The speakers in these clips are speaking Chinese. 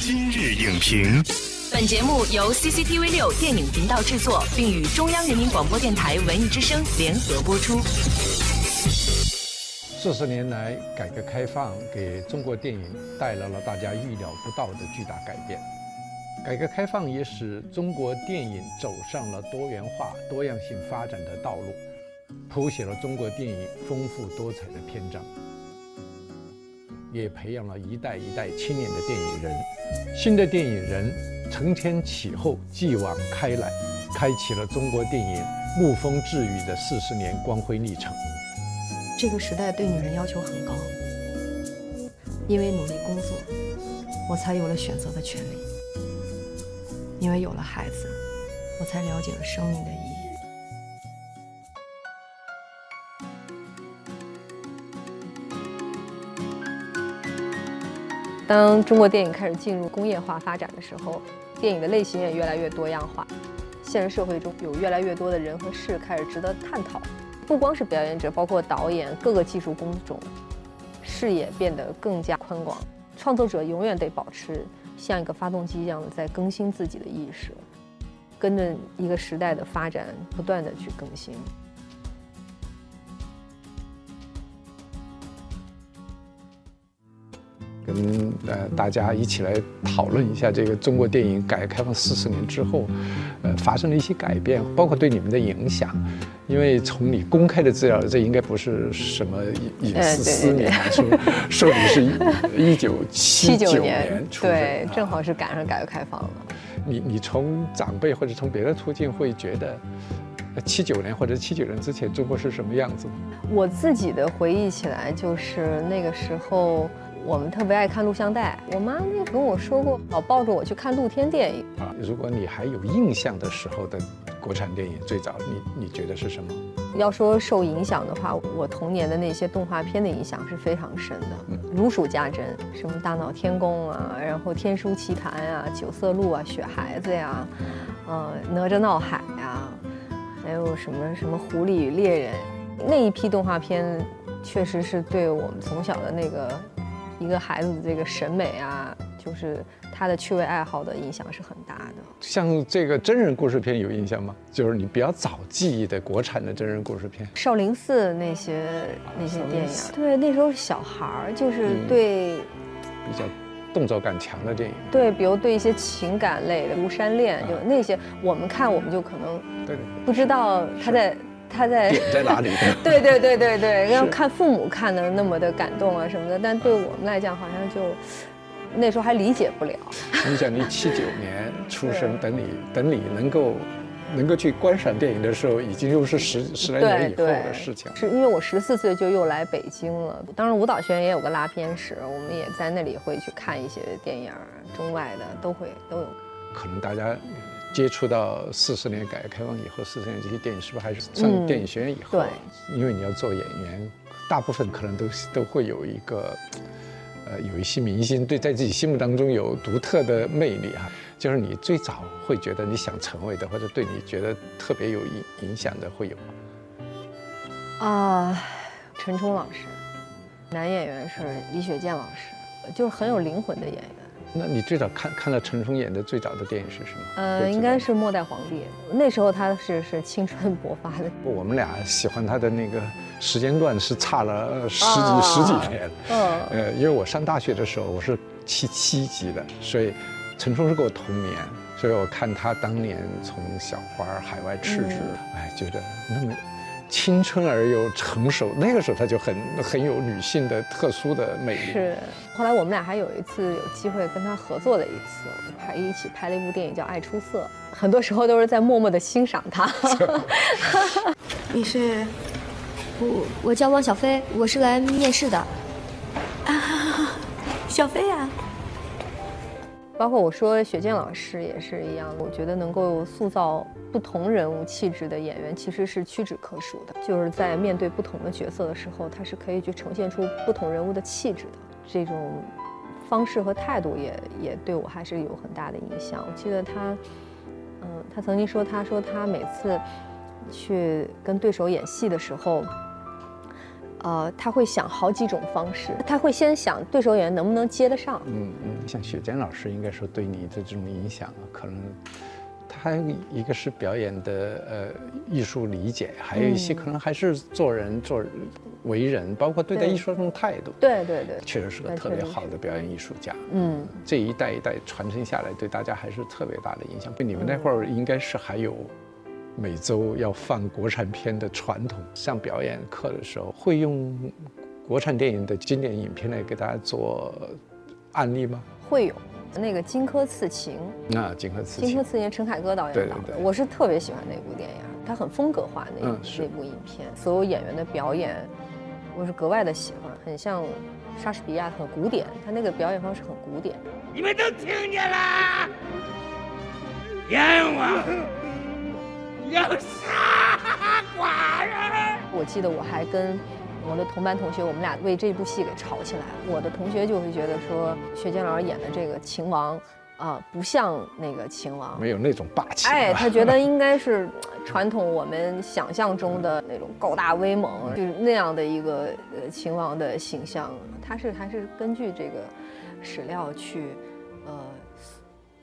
今日影评，本节目由 CCTV 六电影频道制作，并与中央人民广播电台文艺之声联合播出。四十年来，改革开放给中国电影带来了大家预料不到的巨大改变。改革开放也使中国电影走上了多元化、多样性发展的道路，谱写了中国电影丰富多彩的篇章。也培养了一代一代青年的电影人，新的电影人承前启后，继往开来，开启了中国电影沐风栉雨的四十年光辉历程。这个时代对女人要求很高，因为努力工作，我才有了选择的权利；因为有了孩子，我才了解了生命的意义。当中国电影开始进入工业化发展的时候，电影的类型也越来越多样化。现实社会中有越来越多的人和事开始值得探讨，不光是表演者，包括导演，各个技术工种，视野变得更加宽广。创作者永远得保持像一个发动机一样的在更新自己的意识，跟着一个时代的发展，不断的去更新。跟呃大家一起来讨论一下这个中国电影改革开放四十年之后，呃发生了一些改变，包括对你们的影响。因为从你公开的资料，这应该不是什么隐私私密，说说你是一一九七九年对，正好是赶上改革开放了。你你从长辈或者从别的途径会觉得，七九年或者七九年之前中国是什么样子吗？我自己的回忆起来，就是那个时候。我们特别爱看录像带，我妈那跟我说过，老抱着我去看露天电影啊。如果你还有印象的时候的国产电影，最早你你觉得是什么？要说受影响的话，我童年的那些动画片的影响是非常深的，如数家珍，什么大闹天宫啊，然后天书奇谭啊，九色鹿啊，雪孩子呀，呃，哪吒闹海呀，还有什么什么狐狸与猎人，那一批动画片确实是对我们从小的那个。一个孩子的这个审美啊，就是他的趣味爱好的影响是很大的。像这个真人故事片有印象吗？就是你比较早记忆的国产的真人故事片，少林寺那些那些电影。对，那时候是小孩儿，就是对比较动作感强的电影。对，比如对一些情感类的《庐山恋》，就那些我们看我们就可能对不知道他在。他在点在哪里？对对对对对，要看父母看的那么的感动啊什么的，但对我们来讲好像就那时候还理解不了。你想，你七九年出生，等你等你能够能够去观赏电影的时候，已经又是十十来年以后的事情。是因为我十四岁就又来北京了，当然舞蹈学院也有个拉片室，我们也在那里会去看一些电影，中外的都会都有。可能大家。接触到四十年改革开放以后，四十年这些电影是不是还是上电影学院以后？对，因为你要做演员，大部分可能都都会有一个，呃，有一些明星对在自己心目当中有独特的魅力啊。就是你最早会觉得你想成为的，或者对你觉得特别有影影响的会有吗？啊，陈冲老师，男演员是李雪健老师，就是很有灵魂的演员。那你最早看看到陈冲演的最早的电影是什么？呃，应该是《末代皇帝》。那时候他是是青春勃发的。我们俩喜欢他的那个时间段是差了十几十几年。嗯。呃，因为我上大学的时候我是七七级的，所以陈冲是跟我同年，所以我看他当年从小花海外赤子，哎，觉得那么。青春而又成熟，那个时候她就很很有女性的特殊的魅力。是，后来我们俩还有一次有机会跟她合作了一次，还一起拍了一部电影叫《爱出色》，很多时候都是在默默的欣赏她。你是？我我叫汪小菲，我是来面试的。啊，小菲呀。包括我说雪健老师也是一样，我觉得能够塑造不同人物气质的演员其实是屈指可数的。就是在面对不同的角色的时候，他是可以去呈现出不同人物的气质的。这种方式和态度也也对我还是有很大的影响。我记得他，嗯，他曾经说，他说他每次去跟对手演戏的时候，呃，他会想好几种方式，他会先想对手演员能不能接得上。嗯嗯，像雪娟老师应该说对你的这种影响啊，可能他一个是表演的呃艺术理解，还有一些可能还是做人做为人，包括对待艺术这种态度。对对对，确实是个特别好的表演艺术家。嗯，这一代一代传承下来，对大家还是特别大的影响。你们那会儿应该是还有每周要放国产片的传统，上表演课的时候会用国产电影的经典影片来给大家做案例吗？会有那个《荆轲刺秦》，啊，荆轲刺秦荆轲刺秦陈凯歌导演对对导的，对我是特别喜欢那部电影，它很风格化那、那部影片，所有演员的表演，我是格外的喜欢，很像莎士比亚，很古典，他那个表演方式很古典。你们都听见了？阎王要杀寡人！我记得我还跟我的同班同学，我们俩为这部戏给吵起来。我的同学就会觉得说，薛坚老师演的这个秦王啊、不像那个秦王。没有那种霸气。哎，他觉得应该是传统我们想象中的那种高大威猛，就是那样的一个呃秦王的形象。他是还是根据这个史料去，呃，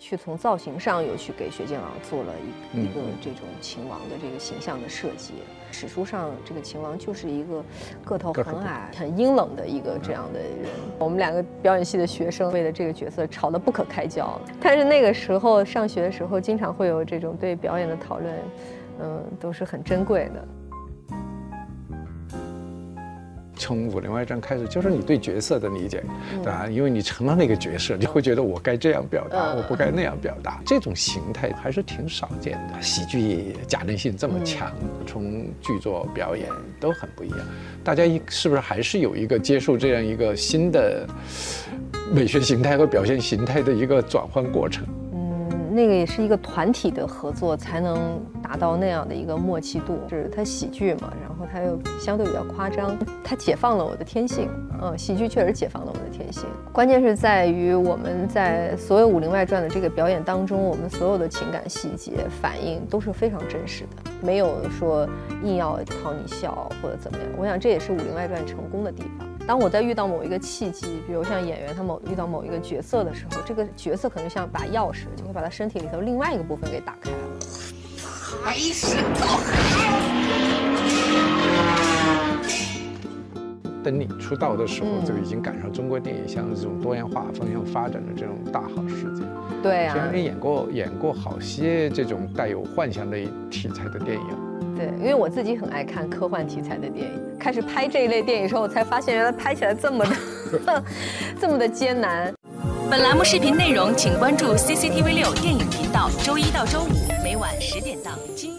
去从造型上有去给薛建老做了一一个这种秦王的这个形象的设计。史书上这个秦王就是一个个头很矮、很阴冷的一个这样的人。我们两个表演系的学生为了这个角色吵得不可开交，但是那个时候上学的时候，经常会有这种对表演的讨论，嗯，都是很珍贵的。从《武林外传》开始，就是你对角色的理解，嗯对吧？因为你成了那个角色，你会觉得我该这样表达，嗯我不该那样表达。这种形态还是挺少见的。喜剧假定性这么强，嗯从剧作表演都很不一样。大家一是不是还是有一个接受这样一个新的美学形态和表现形态的一个转换过程？嗯，那个也是一个团体的合作才能达到那样的一个默契度。就是它喜剧嘛，然后它又相对比较夸张，它解放了我的天性。嗯，喜剧确实解放了我的天性。关键是在于我们在所有《武林外传》的这个表演当中，我们所有的情感细节反应都是非常真实的，没有说硬要讨你笑或者怎么样。我想这也是《武林外传》成功的地方。当我在遇到某一个契机，比如像演员他某遇到某一个角色的时候，这个角色可能像把钥匙，就会把他身体里头另外一个部分给打开了。还是狗！等你出道的时候，嗯就已经赶上中国电影向这种多元化方向发展的这种大好时机。对啊虽，然你演过演过好些这种带有幻想的题材的电影，对，因为我自己很爱看科幻题材的电影，开始拍这一类电影的时候，我才发现原来拍起来这么的 这么的艰难。本栏目视频内容，请关注 CCTV 六电影频道，周一到周五每晚十点档《今